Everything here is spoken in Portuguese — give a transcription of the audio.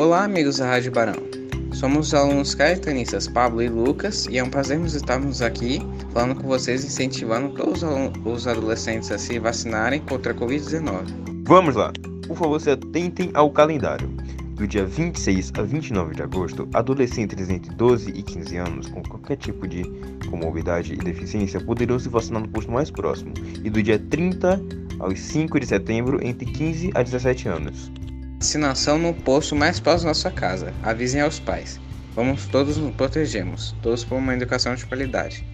Olá, amigos da Rádio Barão. Somos os alunos caritanistas Pablo e Lucas e é um prazer estarmos aqui falando com vocês, incentivando todos os adolescentes a se vacinarem contra a Covid-19. Vamos lá! Por favor, se atentem ao calendário. Do dia 26 a 29 de agosto, adolescentes entre 12 e 15 anos com qualquer tipo de comorbidade e deficiência poderão se vacinar no posto mais próximo. E do dia 30 aos 5 de setembro, entre 15 a 17 anos. Vacinação no posto mais próximo da sua casa. Avisem aos pais. Vamos todos nos protegermos, todos por uma educação de qualidade.